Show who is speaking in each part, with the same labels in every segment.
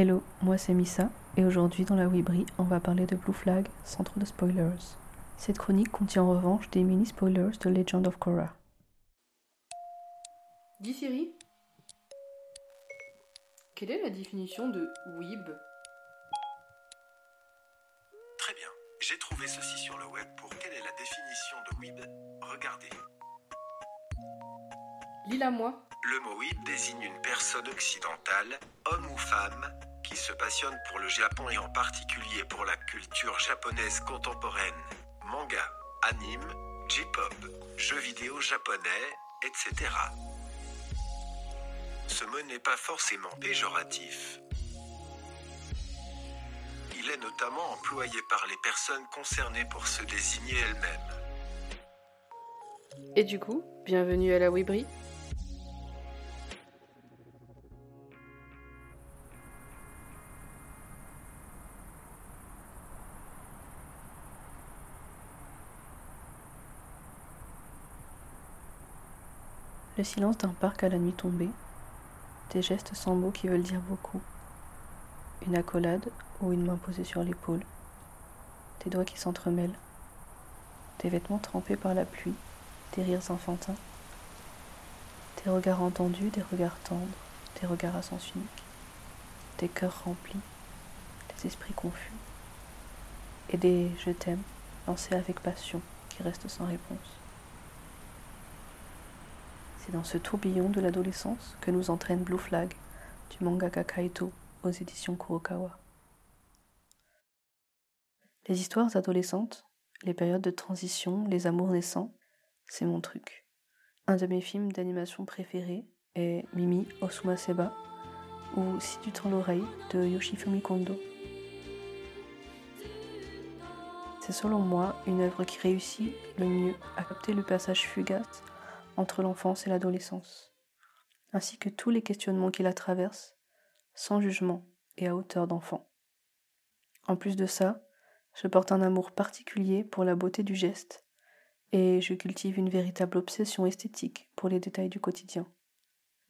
Speaker 1: Hello, moi c'est Missa, et aujourd'hui dans la Wibri, on va parler de Blue Flag sans trop de spoilers. Cette chronique contient en revanche des mini-spoilers de Legend of Korra.
Speaker 2: Dis Siri, quelle est la définition de Weeb
Speaker 3: Très bien, j'ai trouvé ceci sur le web pour quelle est la définition de weeb. Regardez.
Speaker 2: Lis-la moi.
Speaker 3: Le mot weeb désigne une personne occidentale, homme ou femme, qui se passionne pour le Japon et en particulier pour la culture japonaise contemporaine, manga, anime, J-pop, jeux vidéo japonais, etc. Ce mot n'est pas forcément péjoratif. Il est notamment employé par les personnes concernées pour se désigner elles-mêmes.
Speaker 2: Et du coup, bienvenue à la Wibri.
Speaker 1: Le silence d'un parc à la nuit tombée, des gestes sans mots qui veulent dire beaucoup, une accolade ou une main posée sur l'épaule, des doigts qui s'entremêlent, des vêtements trempés par la pluie, des rires enfantins, des regards entendus, des regards tendres, des regards à sens unique, des cœurs remplis, des esprits confus, et des je t'aime lancés avec passion qui restent sans réponse. C'est dans ce tourbillon de l'adolescence que nous entraîne Blue Flag du mangaka Kaito aux éditions Kurokawa. Les histoires adolescentes, les périodes de transition, les amours naissants, c'est mon truc. Un de mes films d'animation préférés est Mimi Osumaseba ou Si tu tends l'oreille de Yoshifumi Kondo. C'est selon moi une œuvre qui réussit le mieux à capter le passage fugace entre l'enfance et l'adolescence, ainsi que tous les questionnements qui la traversent, sans jugement et à hauteur d'enfant. En plus de ça, je porte un amour particulier pour la beauté du geste, et je cultive une véritable obsession esthétique pour les détails du quotidien.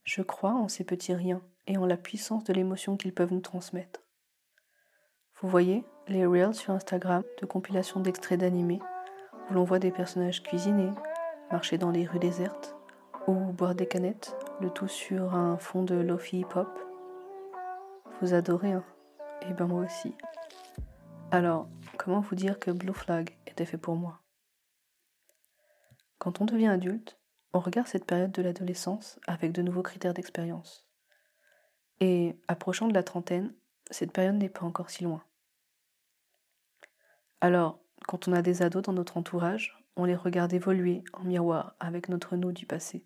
Speaker 1: Je crois en ces petits riens et en la puissance de l'émotion qu'ils peuvent nous transmettre. Vous voyez les reels sur Instagram de compilations d'extraits d'animés où l'on voit des personnages cuisiner, marcher dans les rues désertes ou boire des canettes, le tout sur un fond de lofi hip-hop. Vous adorez, hein Eh ben moi aussi. Alors, comment vous dire que Blue Flag était fait pour moi? Quand on devient adulte, on regarde cette période de l'adolescence avec de nouveaux critères d'expérience. Et approchant de la trentaine, cette période n'est pas encore si loin. Alors, quand on a des ados dans notre entourage, on les regarde évoluer en miroir avec notre nous du passé.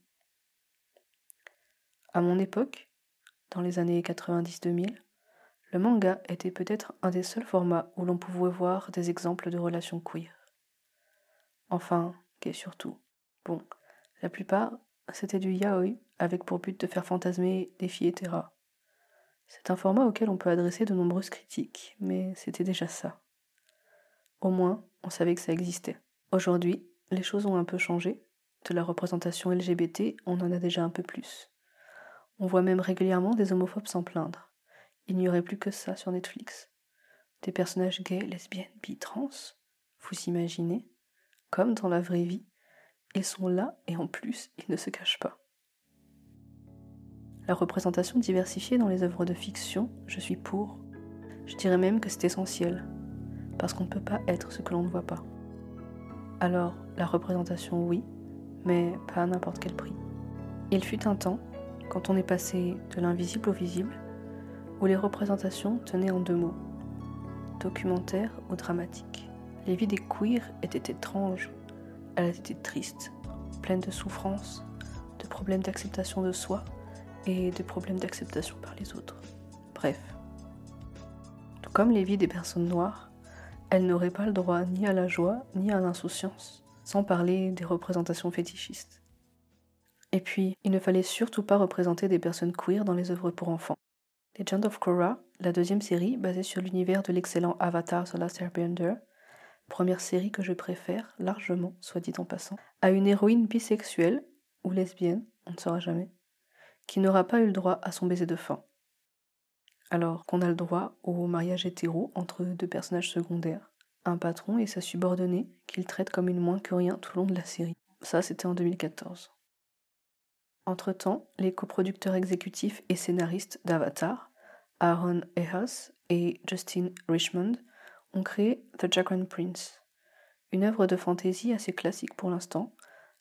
Speaker 1: À mon époque, dans les années 90-2000, le manga était peut-être un des seuls formats où l'on pouvait voir des exemples de relations queer. Enfin, qu'est surtout. Bon, la plupart, c'était du yaoi avec pour but de faire fantasmer des filles hétéras. C'est un format auquel on peut adresser de nombreuses critiques, mais c'était déjà ça. Au moins, on savait que ça existait. Aujourd'hui, les choses ont un peu changé. De la représentation LGBT, on en a déjà un peu plus. On voit même régulièrement des homophobes s'en plaindre. Il n'y aurait plus que ça sur Netflix. Des personnages gays, lesbiennes, bi, trans. Vous imaginez? Comme dans la vraie vie, ils sont là et en plus, ils ne se cachent pas. La représentation diversifiée dans les œuvres de fiction, je suis pour. Je dirais même que c'est essentiel, parce qu'on ne peut pas être ce que l'on ne voit pas. Alors, la représentation, oui, mais pas à n'importe quel prix. Il fut un temps, quand on est passé de l'invisible au visible, où les représentations tenaient en deux mots documentaire ou dramatique. Les vies des queers étaient étranges, elles étaient tristes, pleines de souffrances, de problèmes d'acceptation de soi et de problèmes d'acceptation par les autres. Bref. Tout comme les vies des personnes noires, elles n'auraient pas le droit ni à la joie ni à l'insouciance, sans parler des représentations fétichistes. Et puis, il ne fallait surtout pas représenter des personnes queer dans les œuvres pour enfants. Legend of Korra, la deuxième série basée sur l'univers de l'excellent Avatar The Last Airbender, première série que je préfère largement, soit dit en passant, a une héroïne bisexuelle ou lesbienne, on ne saura jamais, qui n'aura pas eu le droit à son baiser de fin. Alors qu'on a le droit au mariage hétéro entre deux personnages secondaires, un patron et sa subordonnée qu'il traite comme une moins que rien tout le long de la série. Ça, c'était en 2014. Entre-temps, les coproducteurs exécutifs et scénaristes d'Avatar, Aaron Ehas et Justin Richmond, ont créé The Jackson Prince, une œuvre de fantaisie assez classique pour l'instant,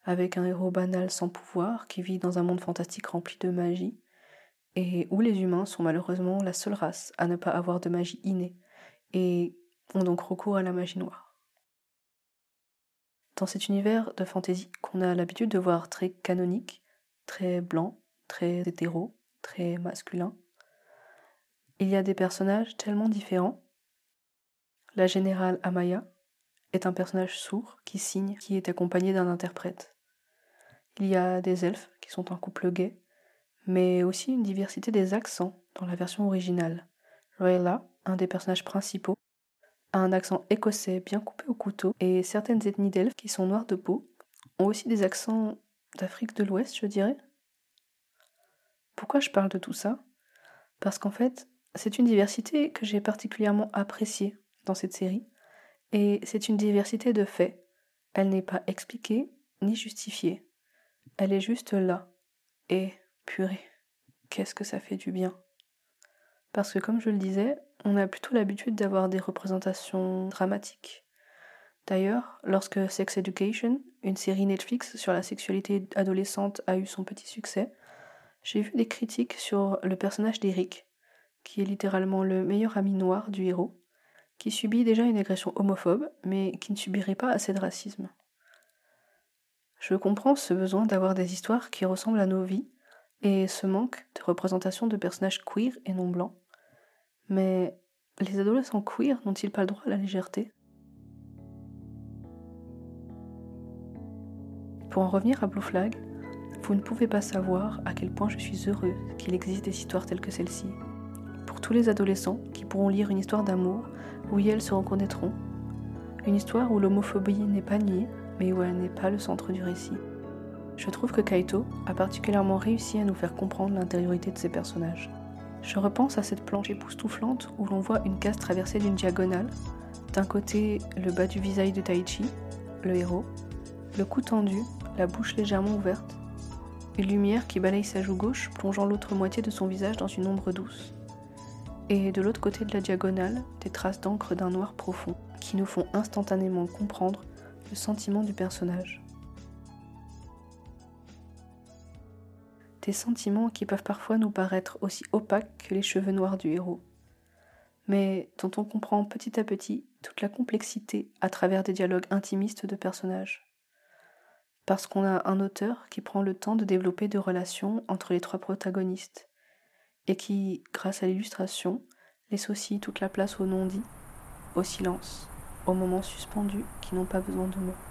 Speaker 1: avec un héros banal sans pouvoir qui vit dans un monde fantastique rempli de magie, et où les humains sont malheureusement la seule race à ne pas avoir de magie innée, et ont donc recours à la magie noire. Dans cet univers de fantaisie qu'on a l'habitude de voir très canonique, très blanc, très hétéro, très masculin, il y a des personnages tellement différents. La générale Amaya est un personnage sourd qui signe, qui est accompagné d'un interprète. Il y a des elfes qui sont un couple gay, mais aussi une diversité des accents dans la version originale. Rayla, un des personnages principaux, a un accent écossais bien coupé au couteau, et certaines ethnies d'elfes qui sont noires de peau ont aussi des accents d'Afrique de l'Ouest, je dirais. Pourquoi je parle de tout ça? Parce qu'en fait, c'est une diversité que j'ai particulièrement appréciée dans cette série, et c'est une diversité de faits. Elle n'est pas expliquée ni justifiée. Elle est juste là. Et, qu'est-ce que ça fait du bien. Parce que comme je le disais, on a plutôt l'habitude d'avoir des représentations dramatiques. D'ailleurs, lorsque Sex Education, une série Netflix sur la sexualité adolescente, a eu son petit succès, j'ai vu des critiques sur le personnage d'Eric, qui est littéralement le meilleur ami noir du héros, qui subit déjà une agression homophobe, mais qui ne subirait pas assez de racisme. Je comprends ce besoin d'avoir des histoires qui ressemblent à nos vies, et ce manque de représentation de personnages queer et non blancs. Mais les adolescents queer n'ont-ils pas le droit à la légèreté? Pour en revenir à Blue Flag, vous ne pouvez pas savoir à quel point je suis heureuse qu'il existe des histoires telles que celle-ci. Pour tous les adolescents qui pourront lire une histoire d'amour où elles se reconnaîtront. Une histoire où l'homophobie n'est pas niée, mais où elle n'est pas le centre du récit. Je trouve que Kaito a particulièrement réussi à nous faire comprendre l'intériorité de ses personnages. Je repense à cette planche époustouflante où l'on voit une case traversée d'une diagonale. D'un côté, le bas du visage de Taichi, le héros, le cou tendu, la bouche légèrement ouverte, une lumière qui balaye sa joue gauche, plongeant l'autre moitié de son visage dans une ombre douce. Et de l'autre côté de la diagonale, des traces d'encre d'un noir profond, qui nous font instantanément comprendre le sentiment du personnage. Des sentiments qui peuvent parfois nous paraître aussi opaques que les cheveux noirs du héros, mais dont on comprend petit à petit toute la complexité à travers des dialogues intimistes de personnages. Parce qu'on a un auteur qui prend le temps de développer des relations entre les trois protagonistes, et qui, grâce à l'illustration, laisse aussi toute la place au non-dit, au silence, aux moments suspendus qui n'ont pas besoin de mots.